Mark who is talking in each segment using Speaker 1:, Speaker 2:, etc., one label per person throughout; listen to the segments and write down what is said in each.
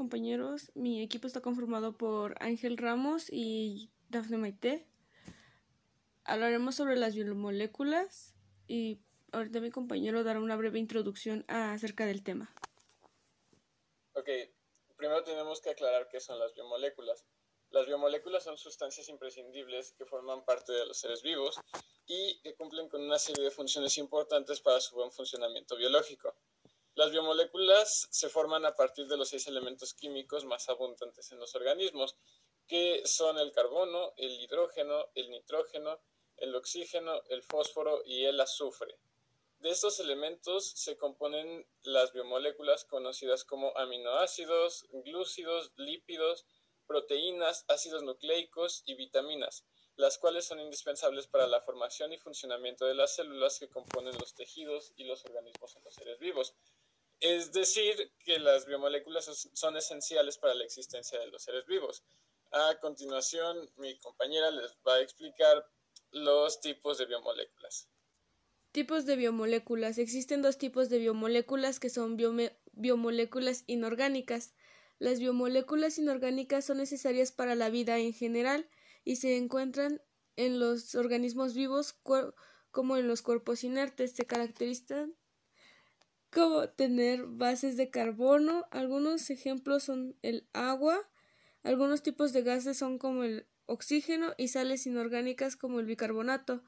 Speaker 1: compañeros. Mi equipo está conformado por Ángel Ramos y Dafne Maite. Hablaremos sobre las biomoléculas y ahorita mi compañero dará una breve introducción acerca del tema.
Speaker 2: Ok, primero tenemos que aclarar qué son las biomoléculas. Las biomoléculas son sustancias imprescindibles que forman parte de los seres vivos y que cumplen con una serie de funciones importantes para su buen funcionamiento biológico. Las biomoléculas se forman a partir de los seis elementos químicos más abundantes en los organismos, que son el carbono, el hidrógeno, el nitrógeno, el oxígeno, el fósforo y el azufre. De estos elementos se componen las biomoléculas conocidas como aminoácidos, glúcidos, lípidos, proteínas, ácidos nucleicos y vitaminas, las cuales son indispensables para la formación y funcionamiento de las células que componen los tejidos y los organismos en los seres vivos. Es decir, que las biomoléculas son esenciales para la existencia de los seres vivos. A continuación, mi compañera les va a explicar los tipos de biomoléculas.
Speaker 1: Tipos de biomoléculas. Existen dos tipos de biomoléculas que son biomoléculas inorgánicas. Las biomoléculas inorgánicas son necesarias para la vida en general y se encuentran en los organismos vivos como en los cuerpos inertes. Se caracterizan como tener bases de carbono. Algunos ejemplos son el agua. Algunos tipos de gases son como el oxígeno y sales inorgánicas como el bicarbonato.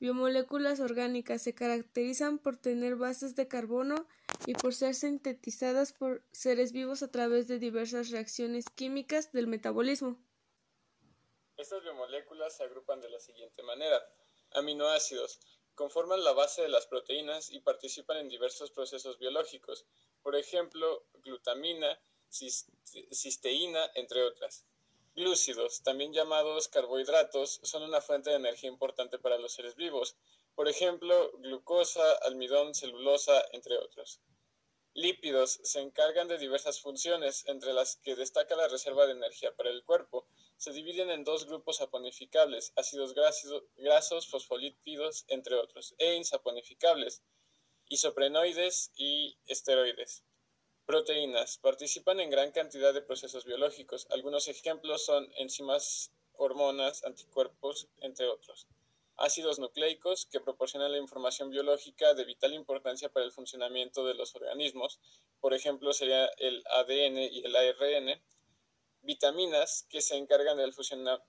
Speaker 1: Biomoléculas orgánicas se caracterizan por tener bases de carbono y por ser sintetizadas por seres vivos a través de diversas reacciones químicas del metabolismo.
Speaker 2: Estas biomoléculas se agrupan de la siguiente manera. Aminoácidos conforman la base de las proteínas y participan en diversos procesos biológicos, por ejemplo, glutamina, cisteína, entre otras. Glúcidos, también llamados carbohidratos, son una fuente de energía importante para los seres vivos, por ejemplo, glucosa, almidón, celulosa, entre otros. Lípidos se encargan de diversas funciones, entre las que destaca la reserva de energía para el cuerpo. Se dividen en dos grupos saponificables, ácidos grasos, fosfolípidos, entre otros, e insaponificables, isoprenoides y esteroides. Proteínas. Participan en gran cantidad de procesos biológicos. Algunos ejemplos son enzimas, hormonas, anticuerpos, entre otros. Ácidos nucleicos, que proporcionan la información biológica de vital importancia para el funcionamiento de los organismos. Por ejemplo, sería el ADN y el ARN. Vitaminas, que se encargan del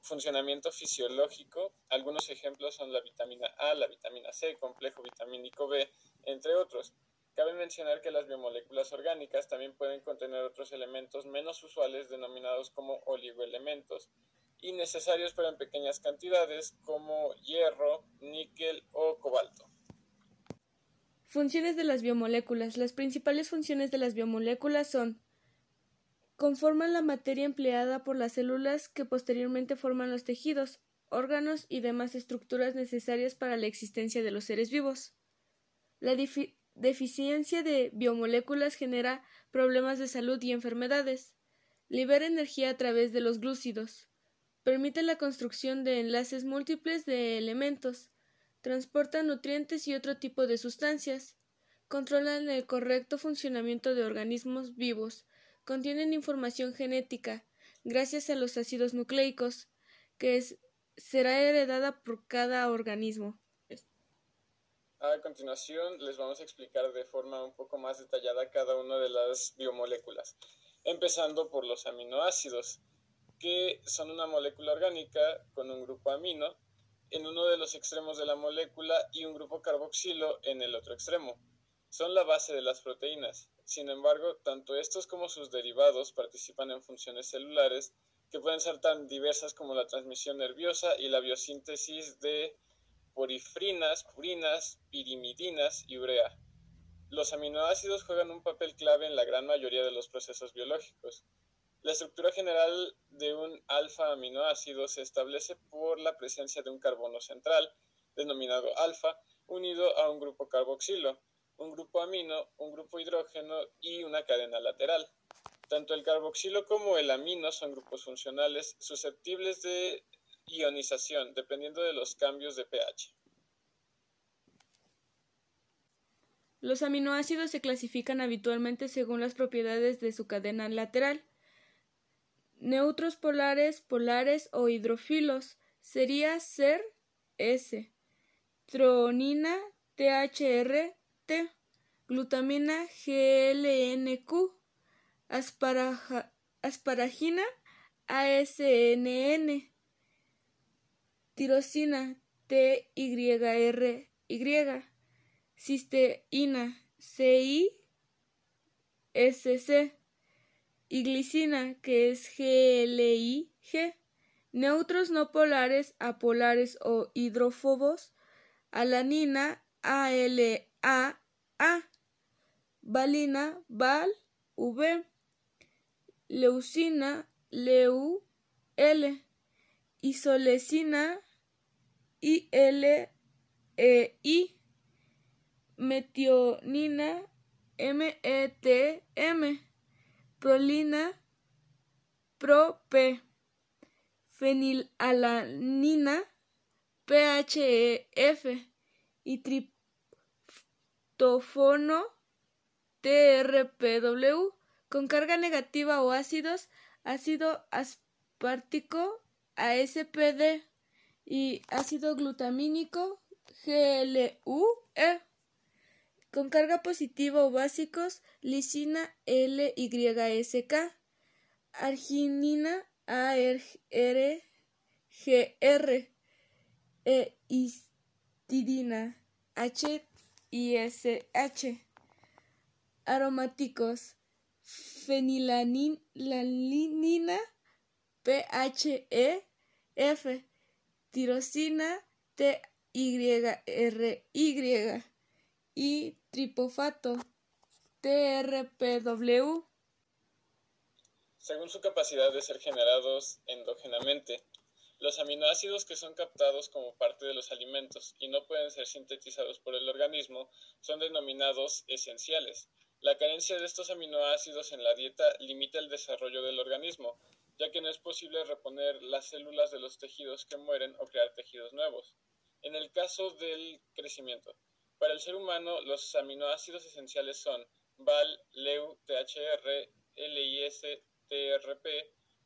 Speaker 2: funcionamiento fisiológico. Algunos ejemplos son la vitamina A, la vitamina C, complejo vitamínico B, entre otros. Cabe mencionar que las biomoléculas orgánicas también pueden contener otros elementos menos usuales denominados como oligoelementos y necesarios pero en pequeñas cantidades como hierro, níquel o cobalto.
Speaker 1: Funciones de las biomoléculas. Las principales funciones de las biomoléculas son conforman la materia empleada por las células que posteriormente forman los tejidos, órganos y demás estructuras necesarias para la existencia de los seres vivos. La, deficiencia de biomoléculas genera problemas de salud y enfermedades. Libera energía a través de los glúcidos. Permite la construcción de enlaces múltiples de elementos. Transporta nutrientes y otro tipo de sustancias. Controlan el correcto funcionamiento de organismos vivos. Contienen información genética gracias a los ácidos nucleicos que será heredada por cada organismo.
Speaker 2: A continuación les vamos a explicar de forma un poco más detallada cada una de las biomoléculas, empezando por los aminoácidos, que son una molécula orgánica con un grupo amino en uno de los extremos de la molécula y un grupo carboxilo en el otro extremo. Son la base de las proteínas. Sin embargo, tanto estos como sus derivados participan en funciones celulares que pueden ser tan diversas como la transmisión nerviosa y la biosíntesis de porifrinas, purinas, pirimidinas y urea. Los aminoácidos juegan un papel clave en la gran mayoría de los procesos biológicos. La estructura general de un alfa aminoácido se establece por la presencia de un carbono central, denominado alfa, unido a un grupo carboxilo, un grupo amino, un grupo hidrógeno y una cadena lateral. Tanto el carboxilo como el amino son grupos funcionales susceptibles de ionización, dependiendo de los cambios de pH.
Speaker 1: Los aminoácidos se clasifican habitualmente según las propiedades de su cadena lateral. Neutros polares, polares o hidrofilos sería ser S. Tronina THR T. Glutamina GLNQ. asparagina ASNN. Tirosina TYRY. Cisteína CISC y glicina, que es GLIG, neutros no polares, apolares o hidrófobos, alanina, ALAA, valina, VAL, V, leucina, LEU, L, isolecina, IL, E, I, metionina, METM, prolina, pro-P, fenilalanina, PHEF y triptófono TRPW con carga negativa o ácidos, ácido aspartico ASPD y ácido glutamínico GLUE. Con carga positiva o básicos, lisina LYSK, arginina ARGR, e histidina HISH. Aromáticos, fenilalanina PHEF, tirosina TYRY y tripofato TRPW.
Speaker 2: Según su capacidad de ser generados endógenamente, los aminoácidos que son captados como parte de los alimentos y no pueden ser sintetizados por el organismo son denominados esenciales. La carencia de estos aminoácidos en la dieta limita el desarrollo del organismo, ya que no es posible reponer las células de los tejidos que mueren o crear tejidos nuevos. En el caso del crecimiento, para el ser humano, los aminoácidos esenciales son VAL, LEU, THR, LIS, TRP,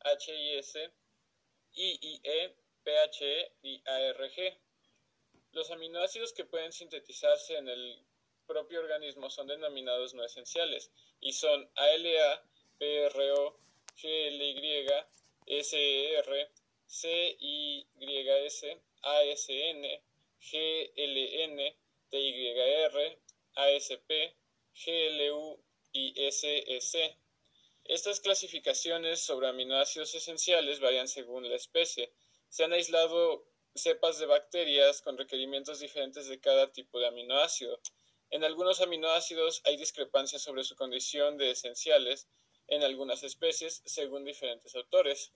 Speaker 2: HIS, IIE, PHE y ARG. Los aminoácidos que pueden sintetizarse en el propio organismo son denominados no esenciales y son ALA, PRO, GLY, SER, CYS, ASN, GLN, TYR, ASP, GLU y SEC. Estas clasificaciones sobre aminoácidos esenciales varían según la especie. Se han aislado cepas de bacterias con requerimientos diferentes de cada tipo de aminoácido. En algunos aminoácidos hay discrepancias sobre su condición de esenciales en algunas especies, según diferentes autores.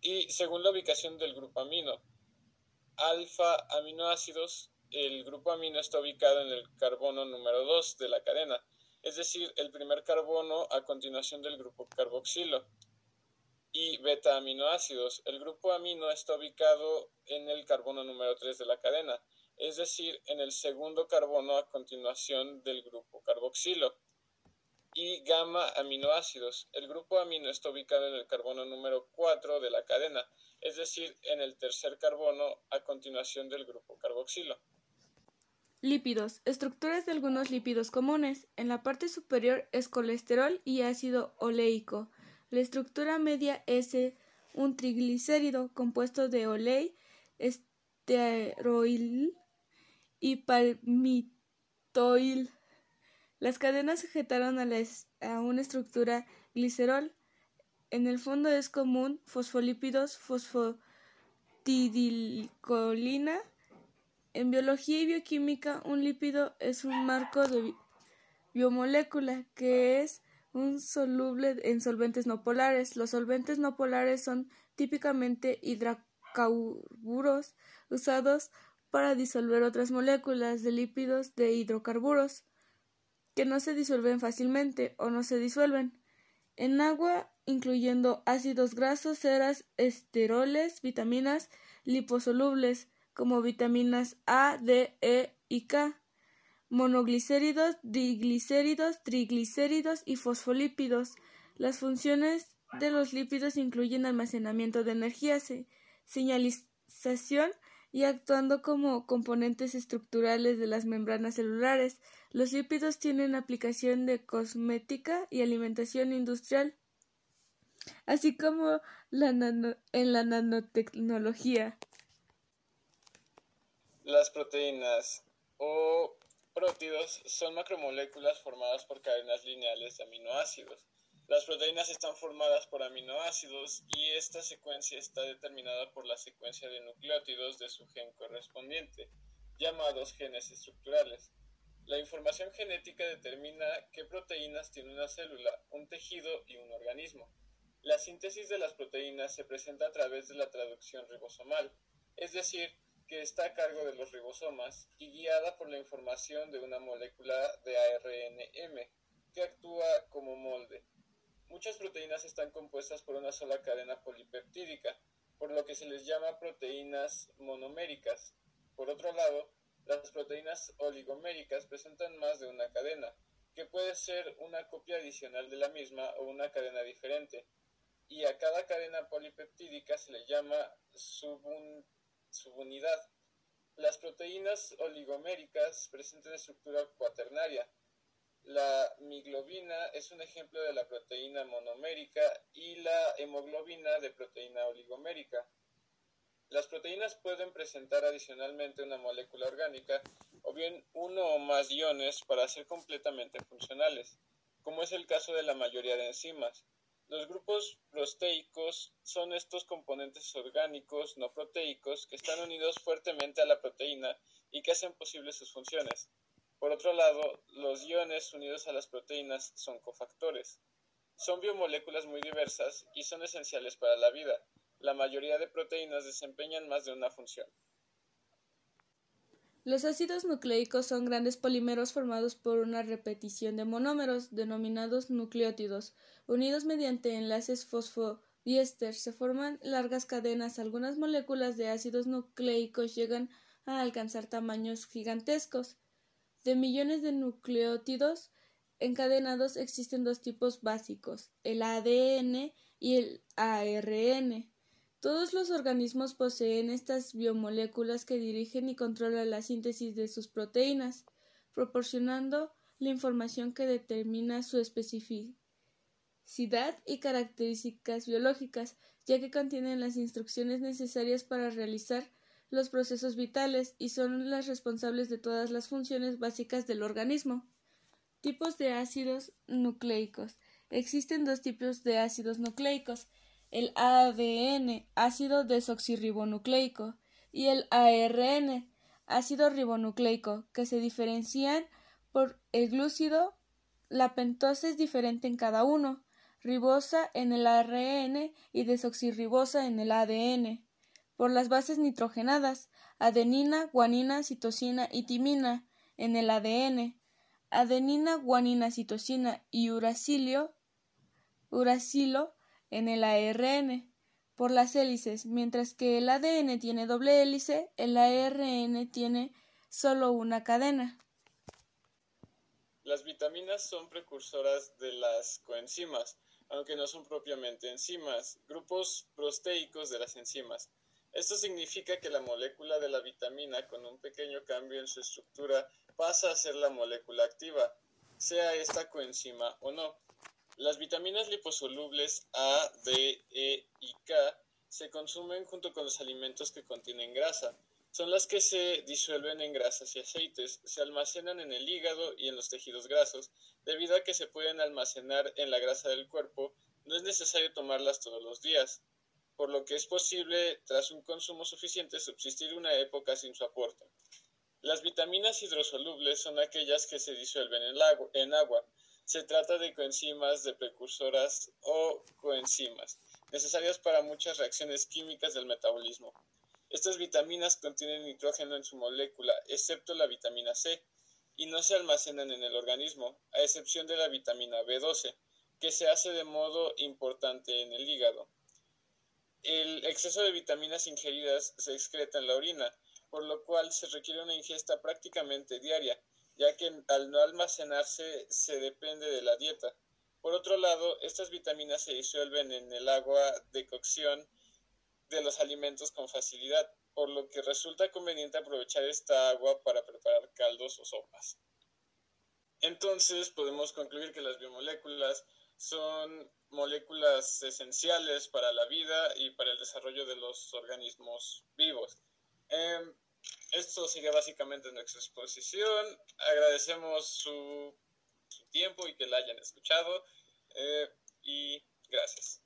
Speaker 2: Y según la ubicación del grupo amino, alfa aminoácidos el grupo amino está ubicado en el carbono número 2 de la cadena, es decir, el primer carbono a continuación del grupo carboxilo. Y beta aminoácidos, el grupo amino está ubicado en el carbono número 3 de la cadena, es decir, en el segundo carbono a continuación del grupo carboxilo. Y gamma aminoácidos, el grupo amino está ubicado en el carbono número 4 de la cadena, es decir, en el tercer carbono a continuación del grupo carboxilo.
Speaker 1: Lípidos. Estructuras de algunos lípidos comunes. En la parte superior es colesterol y ácido oleico. La estructura media es un triglicérido compuesto de olei, esteroil y palmitoil. Las cadenas sujetaron a, a una estructura glicerol. En el fondo es común fosfolípidos, fosfatidilcolina, en biología y bioquímica, un lípido es un marco de biomolécula que es un soluble en solventes no polares. Los solventes no polares son típicamente hidrocarburos usados para disolver otras moléculas de lípidos de hidrocarburos que no se disuelven fácilmente o no se disuelven en agua, incluyendo ácidos grasos, ceras, esteroles, vitaminas liposolubles como vitaminas A, D, E y K, monoglicéridos, diglicéridos, triglicéridos y fosfolípidos. Las funciones de los lípidos incluyen almacenamiento de energía, señalización y actuando como componentes estructurales de las membranas celulares. Los lípidos tienen aplicación de cosmética y alimentación industrial, así como en la nanotecnología.
Speaker 2: Las proteínas o prótidos son macromoléculas formadas por cadenas lineales de aminoácidos. Las proteínas están formadas por aminoácidos y esta secuencia está determinada por la secuencia de nucleótidos de su gen correspondiente, llamados genes estructurales. La información genética determina qué proteínas tiene una célula, un tejido y un organismo. La síntesis de las proteínas se presenta a través de la traducción ribosomal, es decir, que está a cargo de los ribosomas y guiada por la información de una molécula de ARNM, que actúa como molde. Muchas proteínas están compuestas por una sola cadena polipeptídica, por lo que se les llama proteínas monoméricas. Por otro lado, las proteínas oligoméricas presentan más de una cadena, que puede ser una copia adicional de la misma o una cadena diferente, y a cada cadena polipeptídica se le llama subunidad. Las proteínas oligoméricas presentan estructura cuaternaria, la miglobina es un ejemplo de la proteína monomérica y la hemoglobina de proteína oligomérica. Las proteínas pueden presentar adicionalmente una molécula orgánica o bien uno o más iones para ser completamente funcionales, como es el caso de la mayoría de enzimas. Los grupos proteicos son estos componentes orgánicos no proteicos que están unidos fuertemente a la proteína y que hacen posibles sus funciones. Por otro lado, los iones unidos a las proteínas son cofactores. Son biomoléculas muy diversas y son esenciales para la vida. La mayoría de proteínas desempeñan más de una función.
Speaker 1: Los ácidos nucleicos son grandes polímeros formados por una repetición de monómeros, denominados nucleótidos, unidos mediante enlaces fosfodiéster. Se forman largas cadenas. Algunas moléculas de ácidos nucleicos llegan a alcanzar tamaños gigantescos. De millones de nucleótidos encadenados existen dos tipos básicos, el ADN y el ARN. Todos los organismos poseen estas biomoléculas que dirigen y controlan la síntesis de sus proteínas, proporcionando la información que determina su especificidad y características biológicas, ya que contienen las instrucciones necesarias para realizar los procesos vitales y son las responsables de todas las funciones básicas del organismo. Tipos de ácidos nucleicos. Existen dos tipos de ácidos nucleicos, el ADN, ácido desoxirribonucleico, y el ARN, ácido ribonucleico, que se diferencian por el glúcido. La pentosa es diferente en cada uno, ribosa en el ARN y desoxirribosa en el ADN por las bases nitrogenadas, adenina, guanina, citosina y timina en el ADN, adenina, guanina, citosina y uracilo, uracilo en el ARN, por las hélices, mientras que el ADN tiene doble hélice, el ARN tiene solo una cadena.
Speaker 2: Las vitaminas son precursoras de las coenzimas, aunque no son propiamente enzimas, grupos proteicos de las enzimas. Esto significa que la molécula de la vitamina con un pequeño cambio en su estructura pasa a ser la molécula activa, sea esta coenzima o no. Las vitaminas liposolubles A, D, E y K se consumen junto con los alimentos que contienen grasa. Son las que se disuelven en grasas y aceites, se almacenan en el hígado y en los tejidos grasos. Debido a que se pueden almacenar en la grasa del cuerpo, no es necesario tomarlas todos los días por lo que es posible, tras un consumo suficiente, subsistir una época sin su aporte. Las vitaminas hidrosolubles son aquellas que se disuelven en, agua. Se trata de coenzimas de precursoras o coenzimas, necesarias para muchas reacciones químicas del metabolismo. Estas vitaminas contienen nitrógeno en su molécula, excepto la vitamina C, y no se almacenan en el organismo, a excepción de la vitamina B12, que se hace de modo importante en el hígado. El exceso de vitaminas ingeridas se excreta en la orina, por lo cual se requiere una ingesta prácticamente diaria, ya que al no almacenarse se depende de la dieta. Por otro lado, estas vitaminas se disuelven en el agua de cocción de los alimentos con facilidad, por lo que resulta conveniente aprovechar esta agua para preparar caldos o sopas. Entonces podemos concluir que las biomoléculas son moléculas esenciales para la vida y para el desarrollo de los organismos vivos. Em, esto sería básicamente nuestra exposición. Agradecemos su, tiempo y que la hayan escuchado. Eh, y gracias.